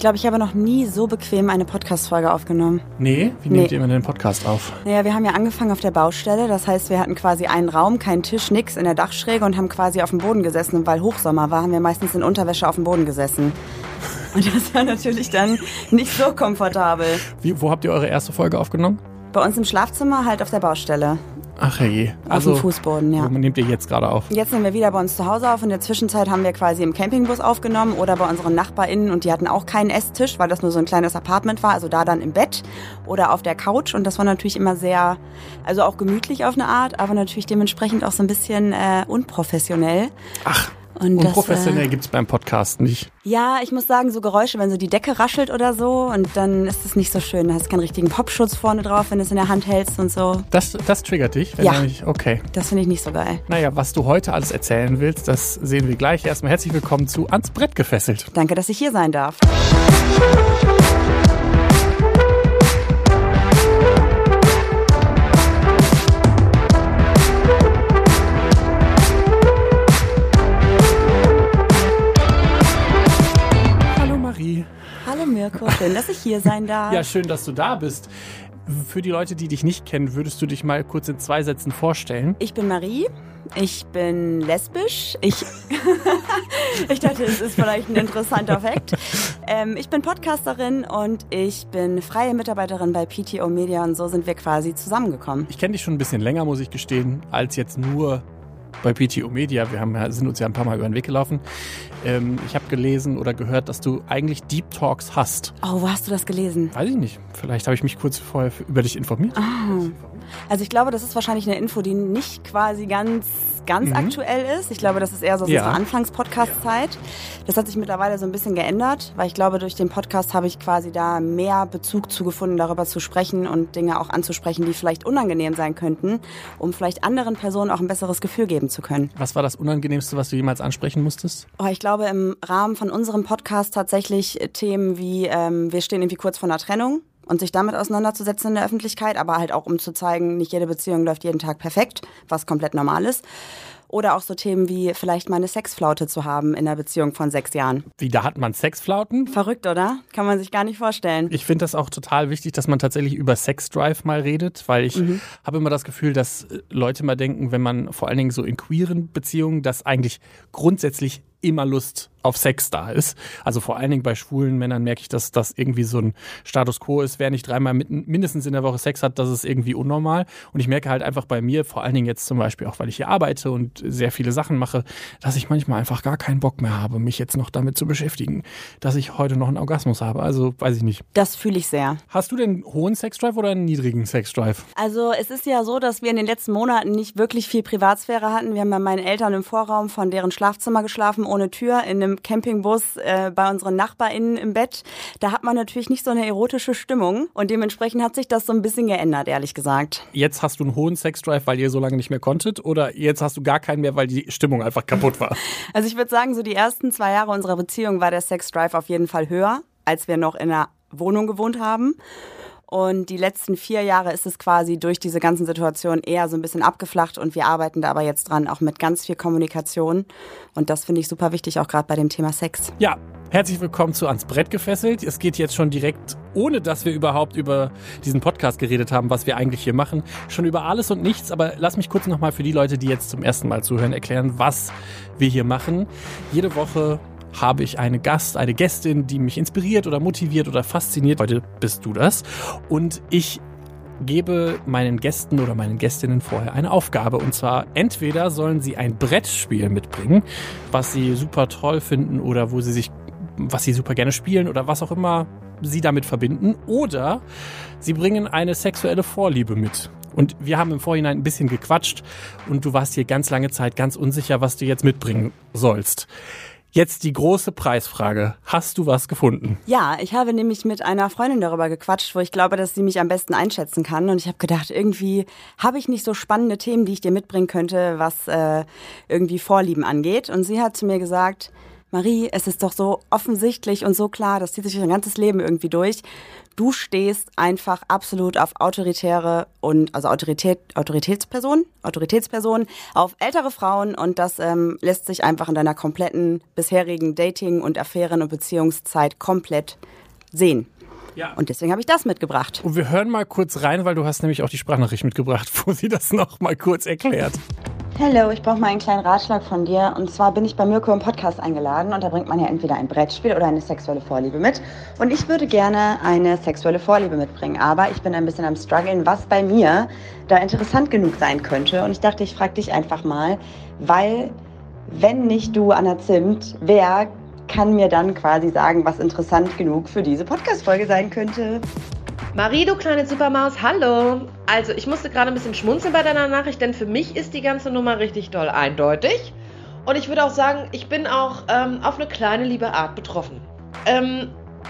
Ich glaube, ich habe noch nie so bequem eine Podcast-Folge aufgenommen. Nee, wie Nee. nehmt ihr immer den Podcast auf? Naja, wir haben ja angefangen auf der Baustelle. Das heißt, wir hatten quasi einen Raum, keinen Tisch, nix in der Dachschräge und haben quasi auf dem Boden gesessen. Und weil Hochsommer war, haben wir meistens in Unterwäsche auf dem Boden gesessen. Und das war natürlich dann nicht so komfortabel. Wie, wo habt ihr eure erste Folge aufgenommen? Bei uns im Schlafzimmer halt auf der Baustelle. Ach je. Also, Auf dem Fußboden, ja. Wo nehmt ihr jetzt gerade auf? Jetzt nehmen wir wieder bei uns zu Hause auf. In der Zwischenzeit haben wir quasi im Campingbus aufgenommen oder bei unseren NachbarInnen und die hatten auch keinen Esstisch, weil das nur so ein kleines Apartment war. Also da dann im Bett oder auf der Couch und das war natürlich immer sehr, also auch gemütlich auf eine Art, aber natürlich dementsprechend auch so ein bisschen äh, unprofessionell. Ach, Und und das, professionell äh, gibt's beim Podcast nicht. Ja, ich muss sagen, so Geräusche, wenn so die Decke raschelt oder so und dann ist es nicht so schön. Da hast du keinen richtigen Popschutz vorne drauf, wenn du es in der Hand hältst und so. Das, das triggert dich? Wenn Ja. Nicht, okay. Das finde ich nicht so geil. Naja, was du heute alles erzählen willst, das sehen wir gleich. Erstmal herzlich willkommen zu Ans Brett gefesselt. Danke, dass ich hier sein darf. Mirko, schön, dass ich hier sein darf. Ja, schön, dass du da bist. Für die Leute, die dich nicht kennen, würdest du dich mal kurz in zwei Sätzen vorstellen? Ich bin Marie. Ich bin lesbisch. Ich, ich dachte, es ist vielleicht ein interessanter Fakt. Ähm, ich bin Podcasterin und ich bin freie Mitarbeiterin bei PTO Media und so sind wir quasi zusammengekommen. Ich kenne dich schon ein bisschen länger, muss ich gestehen, als jetzt nur bei PTO Media. Wir haben, sind uns ja ein paar Mal über den Weg gelaufen. Ähm, ich habe gelesen oder gehört, dass du eigentlich Deep Talks hast. Oh, wo hast du das gelesen? Weiß ich nicht. Vielleicht habe ich mich kurz vorher über dich informiert. Also ich glaube, das ist wahrscheinlich eine Info, die nicht quasi ganz, ganz aktuell ist. Ich glaube, das ist eher so Ja. unserer Anfangs-Podcast-Zeit. Das hat sich mittlerweile so ein bisschen geändert, weil ich glaube, durch den Podcast habe ich quasi da mehr Bezug zu gefunden, darüber zu sprechen und Dinge auch anzusprechen, die vielleicht unangenehm sein könnten, um vielleicht anderen Personen auch ein besseres Gefühl geben zu können. Was war das Unangenehmste, was du jemals ansprechen musstest? Oh, ich glaube, im Rahmen von unserem Podcast tatsächlich Themen wie, ähm, wir stehen irgendwie kurz vor einer Trennung und sich damit auseinanderzusetzen in der Öffentlichkeit, aber halt auch um zu zeigen, nicht jede Beziehung läuft jeden Tag perfekt, was komplett normal ist. Oder auch so Themen wie vielleicht mal eine Sexflaute zu haben in einer Beziehung von sechs Jahren. Wie, da hat man Sexflauten? Verrückt, oder? Kann man sich gar nicht vorstellen. Ich finde das auch total wichtig, dass man tatsächlich über Sexdrive mal redet, weil ich habe immer das Gefühl, dass äh, Leute mal denken, wenn man vor allen Dingen so in queeren Beziehungen, dass eigentlich grundsätzlich immer Lust auf Sex da ist. Also vor allen Dingen bei schwulen Männern merke ich, dass das irgendwie so ein Status quo ist. Wer nicht dreimal mit, mindestens in der Woche Sex hat, das ist irgendwie unnormal. Und ich merke halt einfach bei mir, vor allen Dingen jetzt zum Beispiel auch, weil ich hier arbeite und sehr viele Sachen mache, dass ich manchmal einfach gar keinen Bock mehr habe, mich jetzt noch damit zu beschäftigen, dass ich heute noch einen Orgasmus habe. Also weiß ich nicht. Das fühle ich sehr. Hast du denn hohen Sexdrive oder einen niedrigen Sexdrive? Also es ist ja so, dass wir in den letzten Monaten nicht wirklich viel Privatsphäre hatten. Wir haben bei meinen Eltern im Vorraum von deren Schlafzimmer geschlafen, ohne Tür, in einem Campingbus äh, bei unseren NachbarInnen im Bett. Da hat man natürlich nicht so eine erotische Stimmung und dementsprechend hat sich das so ein bisschen geändert, ehrlich gesagt. Jetzt hast du einen hohen Sexdrive, weil ihr so lange nicht mehr konntet oder jetzt hast du gar keinen mehr, weil die Stimmung einfach kaputt war? Also ich würde sagen, so die ersten zwei Jahre unserer Beziehung war der Sexdrive auf jeden Fall höher, als wir noch in einer Wohnung gewohnt haben. Und die letzten vier Jahre ist es quasi durch diese ganzen Situationen eher so ein bisschen abgeflacht und wir arbeiten da aber jetzt dran, auch mit ganz viel Kommunikation. Und das finde ich super wichtig, auch gerade bei dem Thema Sex. Ja, herzlich willkommen zu Ans Brett gefesselt. Es geht jetzt schon direkt, ohne dass wir überhaupt über diesen Podcast geredet haben, was wir eigentlich hier machen, schon über alles und nichts. Aber lass mich kurz nochmal für die Leute, die jetzt zum ersten Mal zuhören, erklären, was wir hier machen. Jede Woche habe ich eine Gast, eine Gästin, die mich inspiriert oder motiviert oder fasziniert. Heute bist du das. Und ich gebe meinen Gästen oder meinen Gästinnen vorher eine Aufgabe. Und zwar entweder sollen sie ein Brettspiel mitbringen, was sie super toll finden oder wo sie sich, was sie super gerne spielen oder was auch immer sie damit verbinden. Oder sie bringen eine sexuelle Vorliebe mit. Und wir haben im Vorhinein ein bisschen gequatscht und du warst hier ganz lange Zeit ganz unsicher, was du jetzt mitbringen sollst. Jetzt die große Preisfrage. Hast du was gefunden? Ja, ich habe nämlich mit einer Freundin darüber gequatscht, wo ich glaube, dass sie mich am besten einschätzen kann. Und ich habe gedacht, irgendwie habe ich nicht so spannende Themen, die ich dir mitbringen könnte, was äh, irgendwie Vorlieben angeht. Und sie hat zu mir gesagt, Marie, es ist doch so offensichtlich und so klar, das zieht sich dein ganzes Leben irgendwie durch. Du stehst einfach absolut auf autoritäre und also Autorität, Autoritätspersonen, Autoritätspersonen, auf ältere Frauen und das ähm, lässt sich einfach in deiner kompletten bisherigen Dating- und Affären- und Beziehungszeit komplett sehen. Ja. Und deswegen habe ich das mitgebracht. Und wir hören mal kurz rein, weil du hast nämlich auch die Sprachnachricht mitgebracht, wo sie das noch mal kurz erklärt. Hallo, ich brauche mal einen kleinen Ratschlag von dir. Und zwar bin ich bei Mirko im Podcast eingeladen und da bringt man ja entweder ein Brettspiel oder eine sexuelle Vorliebe mit. Und ich würde gerne eine sexuelle Vorliebe mitbringen, aber ich bin ein bisschen am struggeln, was bei mir da interessant genug sein könnte. Und ich dachte, ich frage dich einfach mal, weil wenn nicht du, Anna Zimt, wer kann mir dann quasi sagen, was interessant genug für diese Podcast-Folge sein könnte? Marie, du kleine Supermaus, hallo. Also, ich musste gerade ein bisschen schmunzeln bei deiner Nachricht, denn für mich ist die ganze Nummer richtig doll eindeutig. Und ich würde auch sagen, ich bin auch ähm, auf eine kleine liebe Art betroffen. Ähm,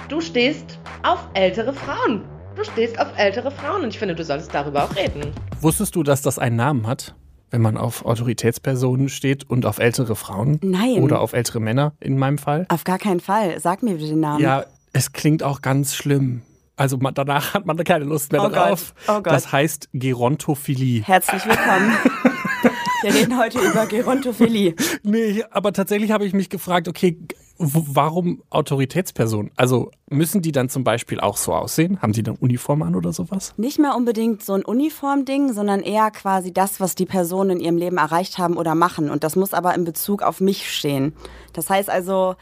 du stehst auf ältere Frauen. Du stehst auf ältere Frauen und ich finde, du solltest darüber auch reden. Wusstest du, dass das einen Namen hat? Wenn man auf Autoritätspersonen steht und auf ältere Frauen? Nein. Oder auf ältere Männer in meinem Fall? Auf gar keinen Fall. Sag mir bitte den Namen. Ja, es klingt auch ganz schlimm. Also man, danach hat man keine Lust mehr oh drauf. Gott. Oh Gott. Das heißt Gerontophilie. Herzlich willkommen. Wir reden heute über Gerontophilie. Nee, aber tatsächlich habe ich mich gefragt, okay, warum Autoritätspersonen? Also müssen die dann zum Beispiel auch so aussehen? Haben die dann Uniform an oder sowas? Nicht mehr unbedingt so ein Uniformding, sondern eher quasi das, was die Personen in ihrem Leben erreicht haben oder machen. Und das muss aber in Bezug auf mich stehen. Das heißt also,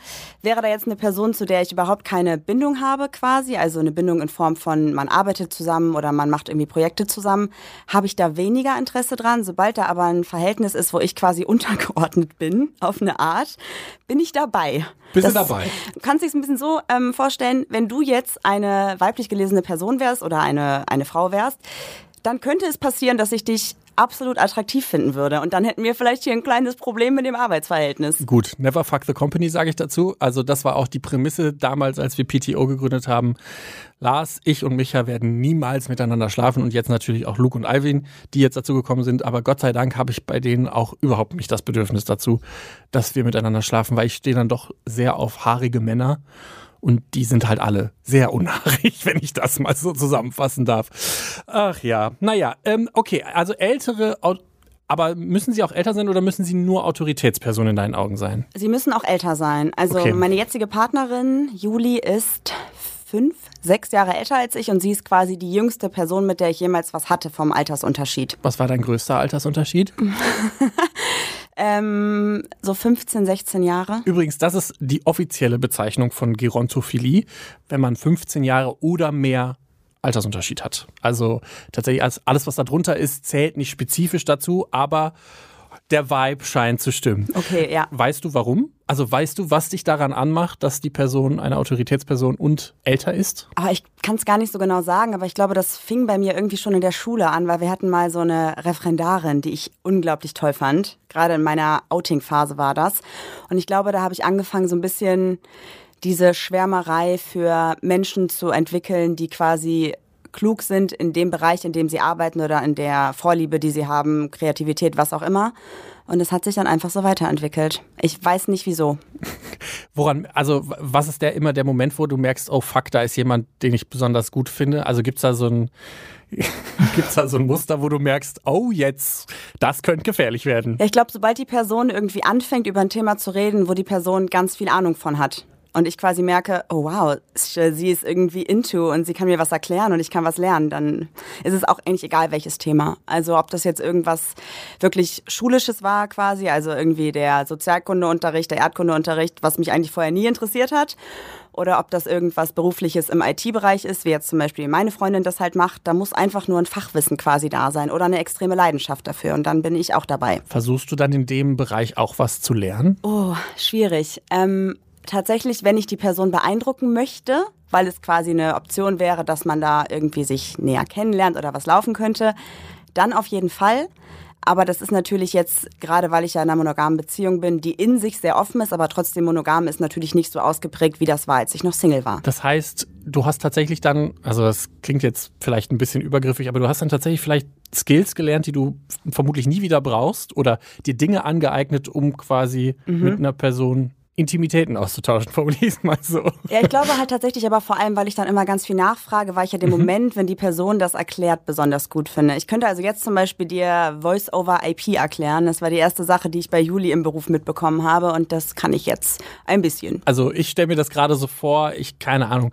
wäre da jetzt eine Person, zu der ich überhaupt keine Bindung habe quasi, also eine Bindung in Form von man arbeitet zusammen oder man macht irgendwie Projekte zusammen, habe ich da weniger Interesse dran. Sobald da aber ein Verhältnis ist, wo ich quasi untergeordnet bin, auf eine Art, bin ich dabei. Bist du dabei? Du kannst dich ein bisschen so ähm, vorstellen, wenn du jetzt eine weiblich gelesene Person wärst oder eine, eine Frau wärst, dann könnte es passieren, dass ich dich absolut attraktiv finden würde. Und dann hätten wir vielleicht hier ein kleines Problem mit dem Arbeitsverhältnis. Gut, never fuck the company, sage ich dazu. Also das war auch die Prämisse damals, als wir PTO gegründet haben. Lars, ich und Micha werden niemals miteinander schlafen und jetzt natürlich auch Luke und Alvin, die jetzt dazu gekommen sind. Aber Gott sei Dank habe ich bei denen auch überhaupt nicht das Bedürfnis dazu, dass wir miteinander schlafen, weil ich stehe dann doch sehr auf haarige Männer. Und die sind halt alle sehr unhaarig, wenn ich das mal so zusammenfassen darf. Ach ja, naja, ähm, okay, also ältere, aber müssen sie auch älter sein oder müssen sie nur Autoritätspersonen in deinen Augen sein? Sie müssen auch älter sein. Also Okay. meine jetzige Partnerin, Juli, ist fünf, sechs Jahre älter als ich und sie ist quasi die jüngste Person, mit der ich jemals was hatte vom Altersunterschied. Was war dein größter Altersunterschied? Ähm, so 15, 16 Jahre. Übrigens, das ist die offizielle Bezeichnung von Gerontophilie, wenn man 15 Jahre oder mehr Altersunterschied hat. Also tatsächlich alles- alles, was da drunter ist, zählt nicht spezifisch dazu, aber der Vibe scheint zu stimmen. Okay, ja. Weißt du warum? Also weißt du, was dich daran anmacht, dass die Person eine Autoritätsperson und älter ist? Aber ich kann es gar nicht so genau sagen, aber ich glaube, das fing bei mir irgendwie schon in der Schule an, weil wir hatten mal so eine Referendarin, die ich unglaublich toll fand. Gerade in meiner Outing-Phase war das. Und ich glaube, da habe ich angefangen, so ein bisschen diese Schwärmerei für Menschen zu entwickeln, die quasi klug sind in dem Bereich, in dem sie arbeiten oder in der Vorliebe, die sie haben, Kreativität, was auch immer. Und es hat sich dann einfach so weiterentwickelt. Ich weiß nicht wieso. Woran, also was ist der immer der Moment, wo du merkst, oh fuck, da ist jemand, den ich besonders gut finde? Also gibt's da so ein gibt's da so ein Muster, wo du merkst, oh jetzt, das könnte gefährlich werden? Ja, ich glaube, sobald die Person irgendwie anfängt, über ein Thema zu reden, wo die Person ganz viel Ahnung von hat. Und ich quasi merke, oh wow, sie ist irgendwie into und sie kann mir was erklären und ich kann was lernen, dann ist es auch eigentlich egal, welches Thema. Also ob das jetzt irgendwas wirklich Schulisches war quasi, also irgendwie der Sozialkundeunterricht, der Erdkundeunterricht, was mich eigentlich vorher nie interessiert hat. Oder ob das irgendwas Berufliches im IT-Bereich ist, wie jetzt zum Beispiel meine Freundin das halt macht, da muss einfach nur ein Fachwissen quasi da sein oder eine extreme Leidenschaft dafür und dann bin ich auch dabei. Versuchst du dann in dem Bereich auch was zu lernen? Oh, schwierig. Ähm, tatsächlich, wenn ich die Person beeindrucken möchte, weil es quasi eine Option wäre, dass man da irgendwie sich näher kennenlernt oder was laufen könnte, dann auf jeden Fall. Aber das ist natürlich jetzt, gerade weil ich ja in einer monogamen Beziehung bin, die in sich sehr offen ist, aber trotzdem monogam ist natürlich nicht so ausgeprägt, wie das war, als ich noch Single war. Das heißt, du hast tatsächlich dann, also das klingt jetzt vielleicht ein bisschen übergriffig, aber du hast dann tatsächlich vielleicht Skills gelernt, die du vermutlich nie wieder brauchst oder dir Dinge angeeignet, um quasi mit einer Person Intimitäten auszutauschen, formuliere ich es mal so. Ja, ich glaube halt tatsächlich, aber vor allem, weil ich dann immer ganz viel nachfrage, weil ich ja den mhm. Moment, wenn die Person das erklärt, besonders gut finde. Ich könnte also jetzt zum Beispiel dir Voice-over-IP erklären. Das war die erste Sache, die ich bei Juli im Beruf mitbekommen habe und das kann ich jetzt ein bisschen. Also ich stelle mir das gerade so vor, ich, keine Ahnung,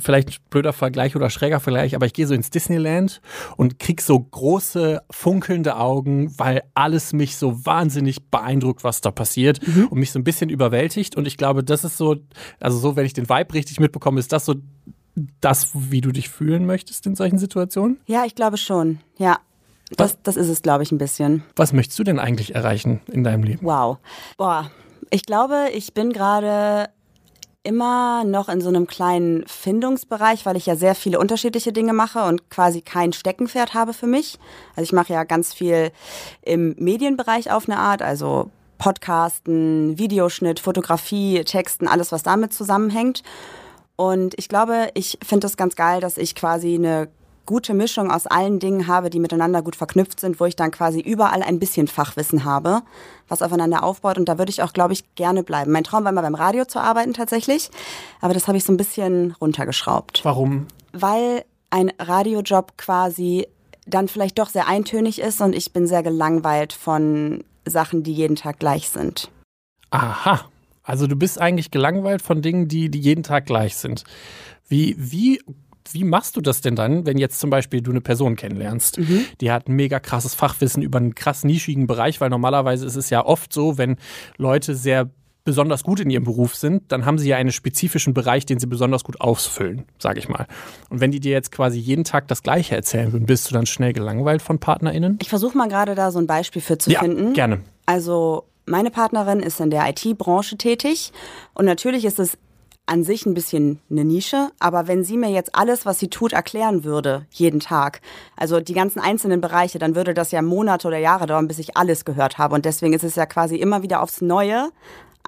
vielleicht ein blöder Vergleich oder schräger Vergleich, aber ich gehe so ins Disneyland und krieg so große, funkelnde Augen, weil alles mich so wahnsinnig beeindruckt, was da passiert mhm. und mich so ein bisschen bisschen überwältigt und ich glaube, das ist so, also so, wenn ich den Vibe richtig mitbekomme, ist das so das, wie du dich fühlen möchtest in solchen Situationen? Ja, ich glaube schon. Ja. Das, das ist es, glaube ich, ein bisschen. Was möchtest du denn eigentlich erreichen in deinem Leben? Wow. Boah. Ich glaube, ich bin gerade immer noch in so einem kleinen Findungsbereich, weil ich ja sehr viele unterschiedliche Dinge mache und quasi kein Steckenpferd habe für mich. Also ich mache ja ganz viel im Medienbereich auf eine Art, also Podcasten, Videoschnitt, Fotografie, Texten, alles, was damit zusammenhängt. Und ich glaube, ich finde es ganz geil, dass ich quasi eine gute Mischung aus allen Dingen habe, die miteinander gut verknüpft sind, wo ich dann quasi überall ein bisschen Fachwissen habe, was aufeinander aufbaut. Und da würde ich auch, glaube ich, gerne bleiben. Mein Traum war immer beim Radio zu arbeiten tatsächlich, aber das habe ich so ein bisschen runtergeschraubt. Warum? Weil ein Radiojob quasi dann vielleicht doch sehr eintönig ist und ich bin sehr gelangweilt von Sachen, die jeden Tag gleich sind. Aha. Also du bist eigentlich gelangweilt von Dingen, die, die jeden Tag gleich sind. Wie, wie, wie machst du das denn dann, wenn jetzt zum Beispiel du eine Person kennenlernst, mhm. die hat ein mega krasses Fachwissen über einen krass nischigen Bereich, weil normalerweise ist es ja oft so, wenn Leute sehr besonders gut in ihrem Beruf sind, dann haben sie ja einen spezifischen Bereich, den sie besonders gut ausfüllen, sage ich mal. Und wenn die dir jetzt quasi jeden Tag das Gleiche erzählen würden, bist du dann schnell gelangweilt von PartnerInnen? Ich versuche mal gerade da so ein Beispiel für zu ja, finden. gerne. Also meine Partnerin ist in der IT-Branche tätig und natürlich ist es an sich ein bisschen eine Nische, aber wenn sie mir jetzt alles, was sie tut, erklären würde, jeden Tag, also die ganzen einzelnen Bereiche, dann würde das ja Monate oder Jahre dauern, bis ich alles gehört habe. Und deswegen ist es ja quasi immer wieder aufs Neue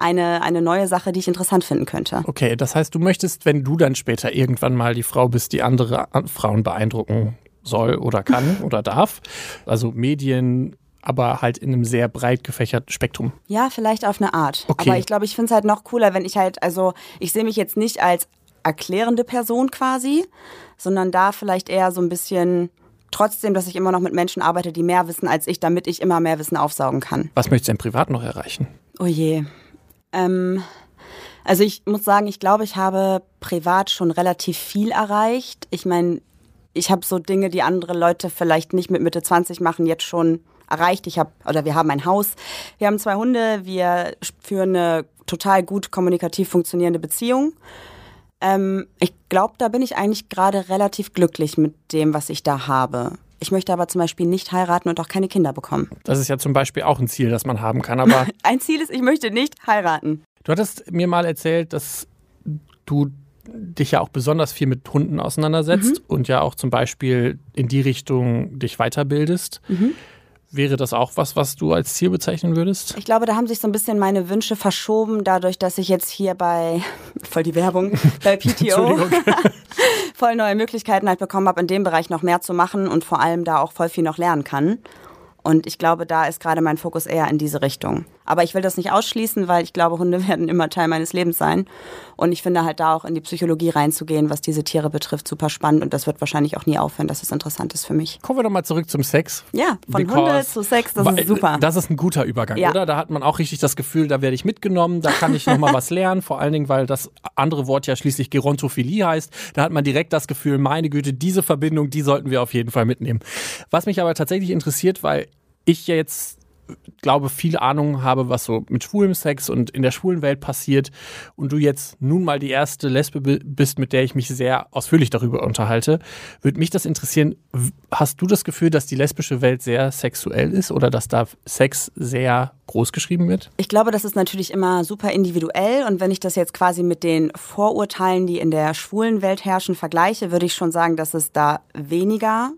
eine, eine neue Sache, die ich interessant finden könnte. Okay, das heißt, du möchtest, wenn du dann später irgendwann mal die Frau bist, die andere Frauen beeindrucken soll oder kann oder darf, also Medien, aber halt in einem sehr breit gefächerten Spektrum. Ja, vielleicht auf eine Art. Okay. Aber ich glaube, ich finde es halt noch cooler, wenn ich halt, also ich sehe mich jetzt nicht als erklärende Person quasi, sondern da vielleicht eher so ein bisschen trotzdem, dass ich immer noch mit Menschen arbeite, die mehr wissen als ich, damit ich immer mehr Wissen aufsaugen kann. Was möchtest du denn privat noch erreichen? Oh je. Ähm, also ich muss sagen, ich glaube, ich habe privat schon relativ viel erreicht. Ich meine, ich habe so Dinge, die andere Leute vielleicht nicht mit Mitte 20 machen, jetzt schon erreicht. Ich habe oder wir haben ein Haus, wir haben zwei Hunde, wir führen eine total gut kommunikativ funktionierende Beziehung. Ähm, ich glaube, da bin ich eigentlich gerade relativ glücklich mit dem, was ich da habe. Ich möchte aber zum Beispiel nicht heiraten und auch keine Kinder bekommen. Das ist ja zum Beispiel auch ein Ziel, das man haben kann. Aber ein Ziel ist, ich möchte nicht heiraten. Du hattest mir mal erzählt, dass du dich ja auch besonders viel mit Hunden auseinandersetzt mhm. und ja auch zum Beispiel in die Richtung dich weiterbildest. Mhm. Wäre das auch was, was du als Ziel bezeichnen würdest? Ich glaube, da haben sich so ein bisschen meine Wünsche verschoben, dadurch, dass ich jetzt hier bei, voll die Werbung, bei PTO voll neue Möglichkeiten halt bekommen habe, in dem Bereich noch mehr zu machen und vor allem da auch voll viel noch lernen kann. Und ich glaube, da ist gerade mein Fokus eher in diese Richtung. Aber ich will das nicht ausschließen, weil ich glaube, Hunde werden immer Teil meines Lebens sein. Und ich finde halt da auch in die Psychologie reinzugehen, was diese Tiere betrifft, super spannend. Und das wird wahrscheinlich auch nie aufhören, dass es interessant ist für mich. Kommen wir doch mal zurück zum Sex. Ja, von Because Hunde zu Sex, das ist super. Das ist ein guter Übergang, ja. oder? Da hat man auch richtig das Gefühl, da werde ich mitgenommen, da kann ich nochmal was lernen. Vor allen Dingen, weil das andere Wort ja schließlich Gerontophilie heißt. Da hat man direkt das Gefühl, meine Güte, diese Verbindung, die sollten wir auf jeden Fall mitnehmen. Was mich aber tatsächlich interessiert, weil ich ja jetzt glaube, viel Ahnung habe, was so mit schwulem Sex und in der schwulen Welt passiert und du jetzt nun mal die erste Lesbe bist, mit der ich mich sehr ausführlich darüber unterhalte, würde mich das interessieren, hast du das Gefühl, dass die lesbische Welt sehr sexuell ist oder dass da Sex sehr groß geschrieben wird? Ich glaube, das ist natürlich immer super individuell und wenn ich das jetzt quasi mit den Vorurteilen, die in der schwulen Welt herrschen, vergleiche, würde ich schon sagen, dass es da weniger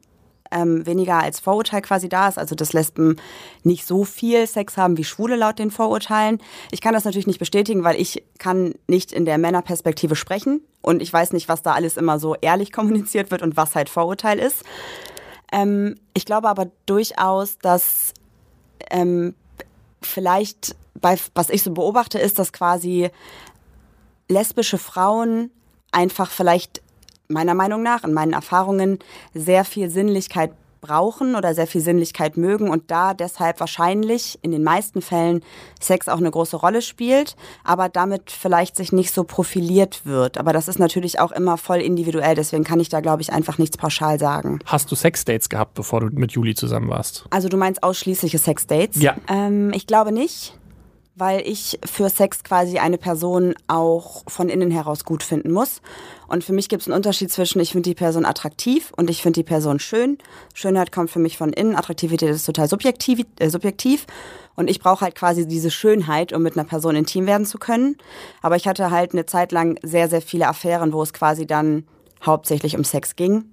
ähm, weniger als Vorurteil quasi da ist, also dass Lesben nicht so viel Sex haben wie Schwule laut den Vorurteilen. Ich kann das natürlich nicht bestätigen, weil ich kann nicht in der Männerperspektive sprechen und ich weiß nicht, was da alles immer so ehrlich kommuniziert wird und was halt Vorurteil ist. Ähm, ich glaube aber durchaus, dass ähm, vielleicht bei, was ich so beobachte, ist, dass quasi lesbische Frauen einfach vielleicht meiner Meinung nach, in meinen Erfahrungen, sehr viel Sinnlichkeit brauchen oder sehr viel Sinnlichkeit mögen und da deshalb wahrscheinlich in den meisten Fällen Sex auch eine große Rolle spielt, aber damit vielleicht sich nicht so profiliert wird. Aber das ist natürlich auch immer voll individuell, deswegen kann ich da, glaube ich, einfach nichts pauschal sagen. Hast du Sexdates gehabt, bevor du mit Juli zusammen warst? Also du meinst ausschließliche Sexdates? Ja. Ähm, ich glaube nicht weil ich für Sex quasi eine Person auch von innen heraus gut finden muss. Und für mich gibt es einen Unterschied zwischen, ich finde die Person attraktiv und ich finde die Person schön. Schönheit kommt für mich von innen, Attraktivität ist total subjektiv. Äh, subjektiv. Und ich brauche halt quasi diese Schönheit, um mit einer Person intim werden zu können. Aber ich hatte halt eine Zeit lang sehr, sehr viele Affären, wo es quasi dann hauptsächlich um Sex ging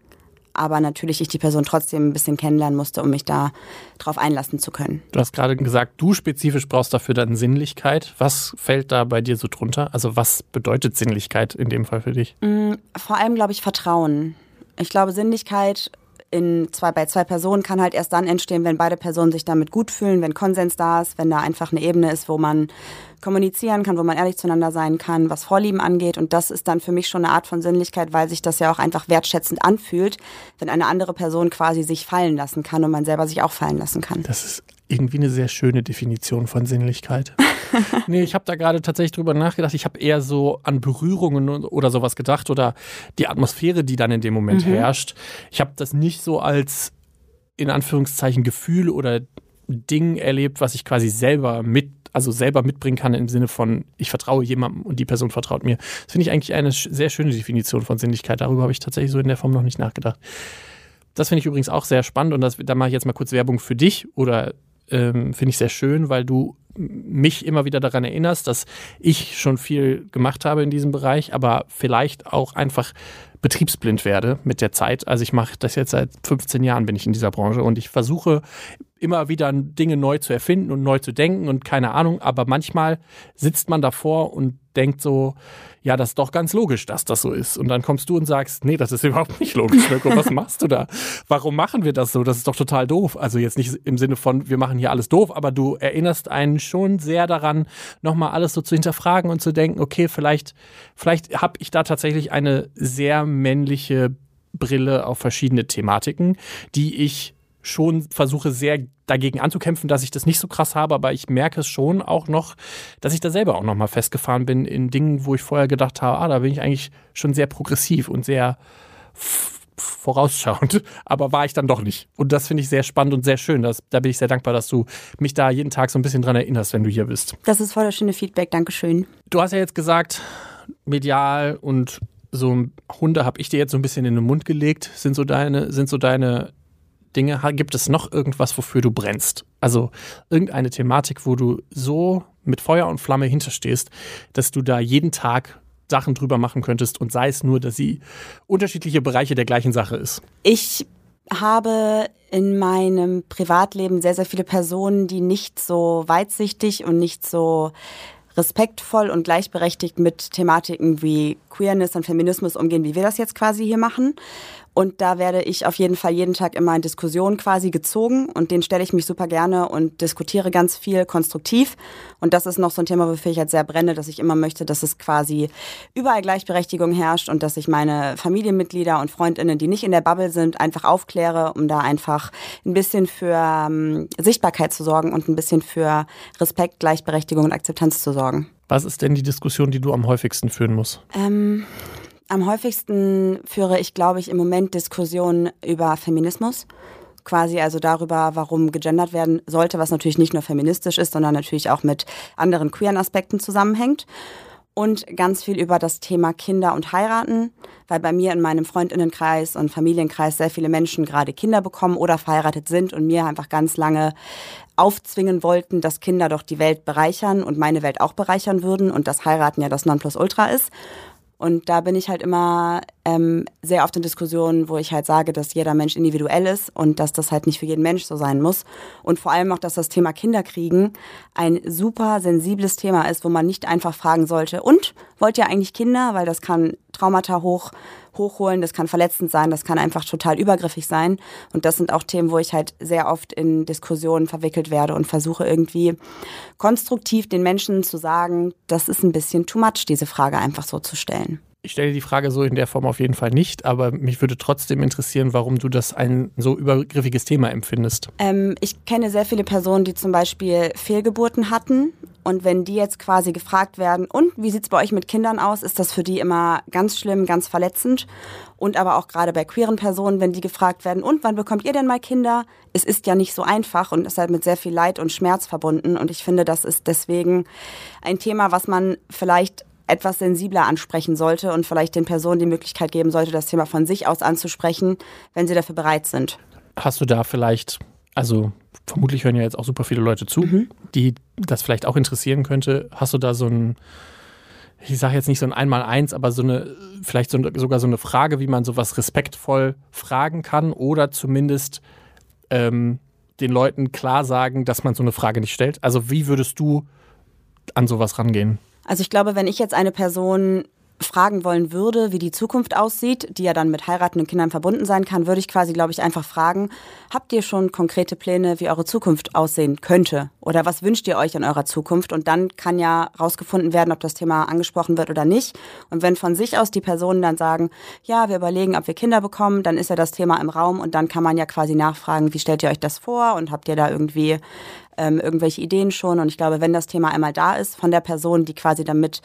aber natürlich ich die Person trotzdem ein bisschen kennenlernen musste, um mich da drauf einlassen zu können. Du hast gerade gesagt, du spezifisch brauchst dafür dann Sinnlichkeit. Was fällt da bei dir so drunter? Also was bedeutet Sinnlichkeit in dem Fall für dich? Mm, vor allem glaube ich Vertrauen. Ich glaube, Sinnlichkeit in zwei, bei zwei Personen kann halt erst dann entstehen, wenn beide Personen sich damit gut fühlen, wenn Konsens da ist, wenn da einfach eine Ebene ist, wo man kommunizieren kann, wo man ehrlich zueinander sein kann, was Vorlieben angeht. Und das ist dann für mich schon eine Art von Sinnlichkeit, weil sich das ja auch einfach wertschätzend anfühlt, wenn eine andere Person quasi sich fallen lassen kann und man selber sich auch fallen lassen kann. Das ist irgendwie eine sehr schöne Definition von Sinnlichkeit. nee, ich habe da gerade tatsächlich drüber nachgedacht. Ich habe eher so an Berührungen oder sowas gedacht oder die Atmosphäre, die dann in dem Moment mhm. herrscht. Ich habe das nicht so als in Anführungszeichen Gefühl oder Ding erlebt, was ich quasi selber mit, also selber mitbringen kann im Sinne von, ich vertraue jemandem und die Person vertraut mir. Das finde ich eigentlich eine sehr schöne Definition von Sinnlichkeit. Darüber habe ich tatsächlich so in der Form noch nicht nachgedacht. Das finde ich übrigens auch sehr spannend und das, da mache ich jetzt mal kurz Werbung für dich oder ähm, finde ich sehr schön, weil du mich immer wieder daran erinnerst, dass ich schon viel gemacht habe in diesem Bereich, aber vielleicht auch einfach betriebsblind werde mit der Zeit. Also ich mache das jetzt seit 15 Jahren bin ich in dieser Branche und ich versuche immer wieder Dinge neu zu erfinden und neu zu denken und keine Ahnung, aber manchmal sitzt man davor und denkt so, ja, das ist doch ganz logisch, dass das so ist. Und dann kommst du und sagst, nee, das ist überhaupt nicht logisch, Mirko, was machst du da? Warum machen wir das so? Das ist doch total doof. Also jetzt nicht im Sinne von, wir machen hier alles doof, aber du erinnerst einen schon sehr daran, nochmal alles so zu hinterfragen und zu denken, okay, vielleicht, vielleicht habe ich da tatsächlich eine sehr männliche Brille auf verschiedene Thematiken, die ich schon versuche sehr dagegen anzukämpfen, dass ich das nicht so krass habe, aber ich merke es schon auch noch, dass ich da selber auch noch mal festgefahren bin in Dingen, wo ich vorher gedacht habe, ah, da bin ich eigentlich schon sehr progressiv und sehr vorausschauend, aber war ich dann doch nicht. Und das finde ich sehr spannend und sehr schön. Das, da bin ich sehr dankbar, dass du mich da jeden Tag so ein bisschen dran erinnerst, wenn du hier bist. Das ist voll das schöne Feedback, Dankeschön. Du hast ja jetzt gesagt, medial und so Hunde habe ich dir jetzt so ein bisschen in den Mund gelegt, sind so deine, sind so deine Dinge? Gibt es noch irgendwas, wofür du brennst? Also irgendeine Thematik, wo du so mit Feuer und Flamme hinterstehst, dass du da jeden Tag Sachen drüber machen könntest und sei es nur, dass sie unterschiedliche Bereiche der gleichen Sache ist? Ich habe in meinem Privatleben sehr, sehr viele Personen, die nicht so weitsichtig und nicht so respektvoll und gleichberechtigt mit Thematiken wie Queerness und Feminismus umgehen, wie wir das jetzt quasi hier machen. Und da werde ich auf jeden Fall jeden Tag immer in Diskussionen quasi gezogen und den stelle ich mich super gerne und diskutiere ganz viel konstruktiv. Und das ist noch so ein Thema, wofür ich jetzt sehr brenne, dass ich immer möchte, dass es quasi überall Gleichberechtigung herrscht und dass ich meine Familienmitglieder und Freundinnen, die nicht in der Bubble sind, einfach aufkläre, um da einfach ein bisschen für ähm, Sichtbarkeit zu sorgen und ein bisschen für Respekt, Gleichberechtigung und Akzeptanz zu sorgen. Was ist denn die Diskussion, die du am häufigsten führen musst? Ähm, am häufigsten führe ich, glaube ich, im Moment Diskussionen über Feminismus. Quasi also darüber, warum gegendert werden sollte, was natürlich nicht nur feministisch ist, sondern natürlich auch mit anderen queeren Aspekten zusammenhängt. Und ganz viel über das Thema Kinder und Heiraten, weil bei mir in meinem Freundinnenkreis und Familienkreis sehr viele Menschen gerade Kinder bekommen oder verheiratet sind und mir einfach ganz lange aufzwingen wollten, dass Kinder doch die Welt bereichern und meine Welt auch bereichern würden und das Heiraten ja das Nonplusultra ist. Und da bin ich halt immer ähm, sehr oft in Diskussionen, wo ich halt sage, dass jeder Mensch individuell ist und dass das halt nicht für jeden Mensch so sein muss. Und vor allem auch, dass das Thema Kinderkriegen ein super sensibles Thema ist, wo man nicht einfach fragen sollte, und wollt ihr eigentlich Kinder? Weil das kann Traumata hoch, hochholen, das kann verletzend sein, das kann einfach total übergriffig sein. Und das sind auch Themen, wo ich halt sehr oft in Diskussionen verwickelt werde und versuche irgendwie konstruktiv den Menschen zu sagen, das ist ein bisschen too much, diese Frage einfach so zu stellen. Ich stelle die Frage so in der Form auf jeden Fall nicht, aber mich würde trotzdem interessieren, warum du das ein so übergriffiges Thema empfindest. Ähm, ich kenne sehr viele Personen, die zum Beispiel Fehlgeburten hatten. Und wenn die jetzt quasi gefragt werden, und wie sieht es bei euch mit Kindern aus, ist das für die immer ganz schlimm, ganz verletzend. Und aber auch gerade bei queeren Personen, wenn die gefragt werden, und wann bekommt ihr denn mal Kinder? Es ist ja nicht so einfach und ist halt mit sehr viel Leid und Schmerz verbunden. Und ich finde, das ist deswegen ein Thema, was man vielleicht etwas sensibler ansprechen sollte und vielleicht den Personen die Möglichkeit geben sollte, das Thema von sich aus anzusprechen, wenn sie dafür bereit sind. Hast du da vielleicht, also vermutlich hören ja jetzt auch super viele Leute zu, mhm. die das vielleicht auch interessieren könnte. Hast du da so ein, ich sage jetzt nicht so ein Einmal-Eins, aber so eine, vielleicht so, sogar so eine Frage, wie man sowas respektvoll fragen kann oder zumindest ähm, den Leuten klar sagen, dass man so eine Frage nicht stellt? Also wie würdest du an sowas rangehen? Also ich glaube, wenn ich jetzt eine Person fragen wollen würde, wie die Zukunft aussieht, die ja dann mit heiratenden Kindern verbunden sein kann, würde ich quasi, glaube ich, einfach fragen, habt ihr schon konkrete Pläne, wie eure Zukunft aussehen könnte? Oder was wünscht ihr euch in eurer Zukunft? Und dann kann ja rausgefunden werden, ob das Thema angesprochen wird oder nicht. Und wenn von sich aus die Personen dann sagen, ja, wir überlegen, ob wir Kinder bekommen, dann ist ja das Thema im Raum und dann kann man ja quasi nachfragen, wie stellt ihr euch das vor und habt ihr da irgendwie ähm, irgendwelche Ideen schon. Und ich glaube, wenn das Thema einmal da ist von der Person, die quasi damit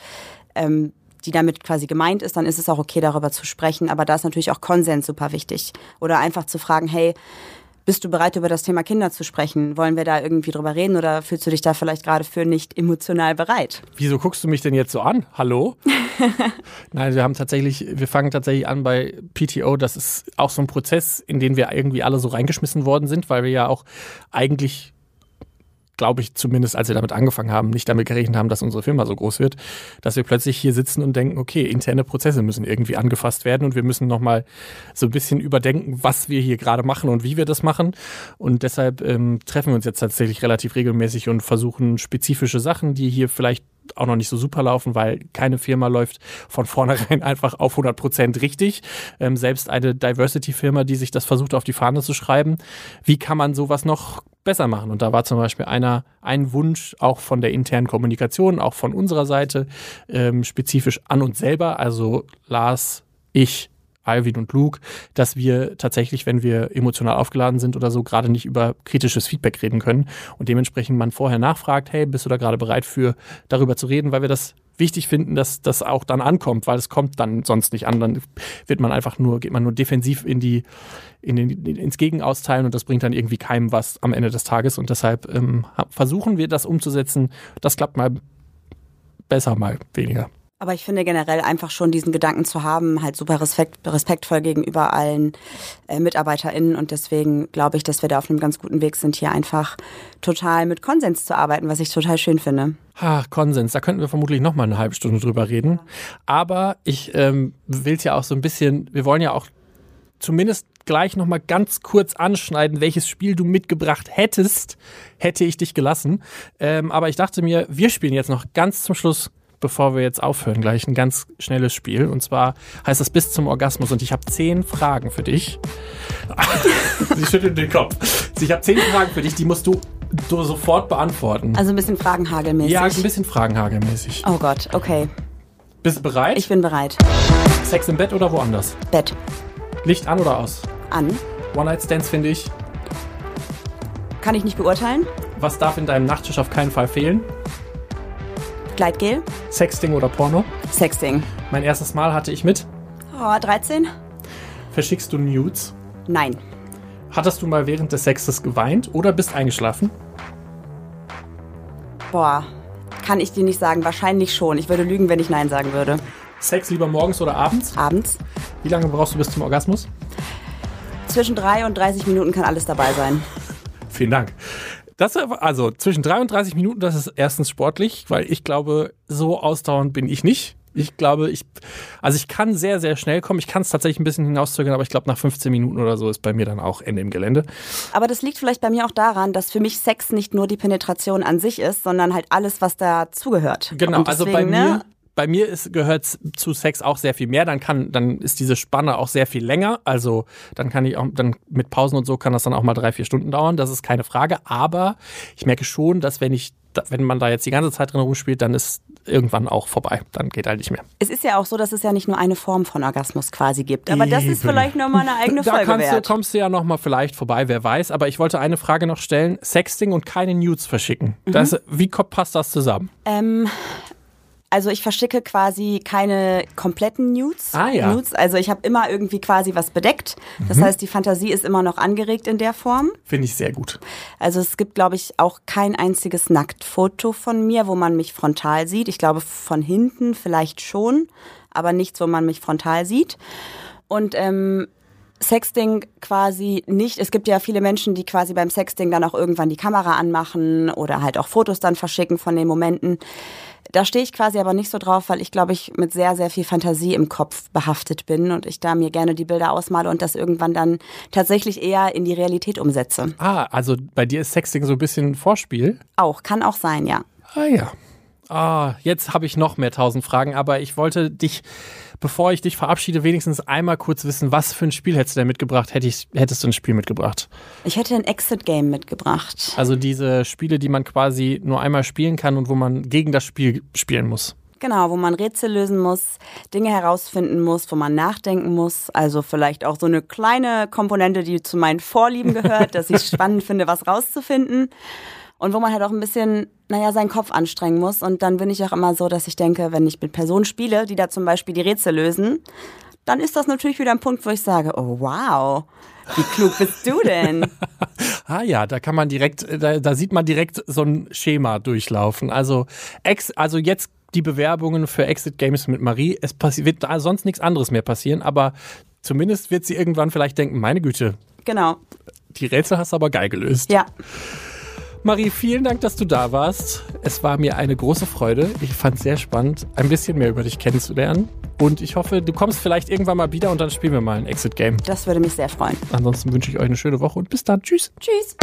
ähm, die damit quasi gemeint ist, dann ist es auch okay, darüber zu sprechen. Aber da ist natürlich auch Konsens super wichtig. Oder einfach zu fragen, hey, bist du bereit, über das Thema Kinder zu sprechen? Wollen wir da irgendwie drüber reden oder fühlst du dich da vielleicht gerade für nicht emotional bereit? Wieso guckst du mich denn jetzt so an? Hallo? Nein, wir haben tatsächlich, wir fangen tatsächlich an bei PTO. Das ist auch so ein Prozess, in den wir irgendwie alle so reingeschmissen worden sind, weil wir ja auch eigentlich glaube ich, zumindest als wir damit angefangen haben, nicht damit gerechnet haben, dass unsere Firma so groß wird, dass wir plötzlich hier sitzen und denken, okay, interne Prozesse müssen irgendwie angefasst werden und wir müssen nochmal so ein bisschen überdenken, was wir hier gerade machen und wie wir das machen. Und deshalb ähm, treffen wir uns jetzt tatsächlich relativ regelmäßig und versuchen spezifische Sachen, die hier vielleicht auch noch nicht so super laufen, weil keine Firma läuft von vornherein einfach auf 100 Prozent richtig. Ähm, selbst eine Diversity-Firma, die sich das versucht auf die Fahne zu schreiben. Wie kann man sowas noch besser machen. Und da war zum Beispiel einer, ein Wunsch auch von der internen Kommunikation, auch von unserer Seite, ähm, spezifisch an uns selber, also Lars, ich, Alvin und Luke, dass wir tatsächlich, wenn wir emotional aufgeladen sind oder so, gerade nicht über kritisches Feedback reden können und dementsprechend man vorher nachfragt, hey, bist du da gerade bereit für, darüber zu reden, weil wir das wichtig finden, dass das auch dann ankommt, weil es kommt dann sonst nicht an. Dann wird man einfach nur, geht man nur defensiv in die, in den, ins Gegenausteilen und das bringt dann irgendwie keinem was am Ende des Tages. Und deshalb ähm, versuchen wir das umzusetzen. Das klappt mal besser, mal weniger. Aber ich finde generell einfach schon diesen Gedanken zu haben, halt super respekt, respektvoll gegenüber allen äh, MitarbeiterInnen. Und deswegen glaube ich, dass wir da auf einem ganz guten Weg sind, hier einfach total mit Konsens zu arbeiten, was ich total schön finde. Ach, Konsens, da könnten wir vermutlich noch mal eine halbe Stunde drüber reden. Aber ich ähm, will es ja auch so ein bisschen, wir wollen ja auch zumindest gleich noch mal ganz kurz anschneiden, welches Spiel du mitgebracht hättest, hätte ich dich gelassen. Ähm, aber ich dachte mir, wir spielen jetzt noch ganz zum Schluss bevor wir jetzt aufhören, gleich ein ganz schnelles Spiel. Und zwar heißt das bis zum Orgasmus. Und ich habe zehn Fragen für dich. Sie schüttelt den Kopf. Ich habe zehn Fragen für dich, die musst du, du sofort beantworten. Also ein bisschen Fragenhagelmäßig. Ja, ein bisschen Fragenhagelmäßig. Oh Gott, okay. Bist du bereit? Ich bin bereit. Sex im Bett oder woanders? Bett. Licht an oder aus? An. One-Night-Stands finde ich. Kann ich nicht beurteilen. Was darf in deinem Nachttisch auf keinen Fall fehlen? Gleitgel. Sexting oder Porno? Sexting. Mein erstes Mal hatte ich mit? Oh, 13. Verschickst du Nudes? Nein. Hattest du mal während des Sexes geweint oder bist eingeschlafen? Boah, kann ich dir nicht sagen. Wahrscheinlich schon. Ich würde lügen, wenn ich Nein sagen würde. Sex lieber morgens oder abends? Abends. Wie lange brauchst du bis zum Orgasmus? Zwischen drei und 30 Minuten kann alles dabei sein. Vielen Dank. Das, also zwischen 3 und 30 Minuten, das ist erstens sportlich, weil ich glaube, so ausdauernd bin ich nicht. Ich glaube, ich, also ich kann sehr, sehr schnell kommen. Ich kann es tatsächlich ein bisschen hinauszögern, aber ich glaube, nach 15 Minuten oder so ist bei mir dann auch Ende im Gelände. Aber das liegt vielleicht bei mir auch daran, dass für mich Sex nicht nur die Penetration an sich ist, sondern halt alles, was dazugehört. Genau, Und also bei deswegen, mir, ne, bei mir ist, gehört zu Sex auch sehr viel mehr. Dann kann, dann ist diese Spanne auch sehr viel länger. Also dann kann ich auch, dann mit Pausen und so kann das dann auch mal drei, vier Stunden dauern. Das ist keine Frage. Aber ich merke schon, dass wenn ich, da- wenn man da jetzt die ganze Zeit drin rumspielt, dann ist irgendwann auch vorbei. Dann geht halt nicht mehr. Es ist ja auch so, dass es ja nicht nur eine Form von Orgasmus quasi gibt. Aber das ist Eben. vielleicht nochmal eine eigene Da Folge kannst du, wert. kommst du ja noch mal vielleicht vorbei, wer weiß. Aber ich wollte eine Frage noch stellen. Sexting und keine Nudes verschicken. Mhm. Das, wie passt das zusammen? Ähm, also ich verschicke quasi keine kompletten Nudes. Ah, ja. Nudes. Also ich habe immer irgendwie quasi was bedeckt. Das Mhm. heißt, die Fantasie ist immer noch angeregt in der Form. Finde ich sehr gut. Also es gibt, glaube ich, auch kein einziges Nacktfoto von mir, wo man mich frontal sieht. Ich glaube, von hinten vielleicht schon, aber nichts, wo man mich frontal sieht. Und ähm, Sexting quasi nicht. Es gibt ja viele Menschen, die quasi beim Sexting dann auch irgendwann die Kamera anmachen oder halt auch Fotos dann verschicken von den Momenten. Da stehe ich quasi aber nicht so drauf, weil ich glaube ich mit sehr, sehr viel Fantasie im Kopf behaftet bin und ich da mir gerne die Bilder ausmale und das irgendwann dann tatsächlich eher in die Realität umsetze. Ah, also bei dir ist Sexting so ein bisschen Vorspiel. Auch, kann auch sein, ja. Ah ja. Ah, jetzt habe ich noch mehr tausend Fragen, aber ich wollte dich, bevor ich dich verabschiede, wenigstens einmal kurz wissen, was für ein Spiel hättest du denn mitgebracht? Hätte ich, hättest du ein Spiel mitgebracht? Ich hätte ein Exit-Game mitgebracht. Also diese Spiele, die man quasi nur einmal spielen kann und wo man gegen das Spiel spielen muss. Genau, wo man Rätsel lösen muss, Dinge herausfinden muss, wo man nachdenken muss. Also vielleicht auch so eine kleine Komponente, die zu meinen Vorlieben gehört, dass ich spannend finde, was rauszufinden. Und wo man halt auch ein bisschen, naja, seinen Kopf anstrengen muss. Und dann bin ich auch immer so, dass ich denke, wenn ich mit Personen spiele, die da zum Beispiel die Rätsel lösen, dann ist das natürlich wieder ein Punkt, wo ich sage, oh wow, wie klug bist du denn? Ah ja, da kann man direkt, da, da sieht man direkt so ein Schema durchlaufen. Also, ex, also jetzt die Bewerbungen für Exit Games mit Marie. Es wird da sonst nichts anderes mehr passieren, aber zumindest wird sie irgendwann vielleicht denken, meine Güte, Genau, die Rätsel hast du aber geil gelöst. ja. Marie, vielen Dank, dass du da warst. Es war mir eine große Freude. Ich fand es sehr spannend, ein bisschen mehr über dich kennenzulernen. Und ich hoffe, du kommst vielleicht irgendwann mal wieder und dann spielen wir mal ein Exit Game. Das würde mich sehr freuen. Ansonsten wünsche ich euch eine schöne Woche und bis dann. Tschüss. Tschüss.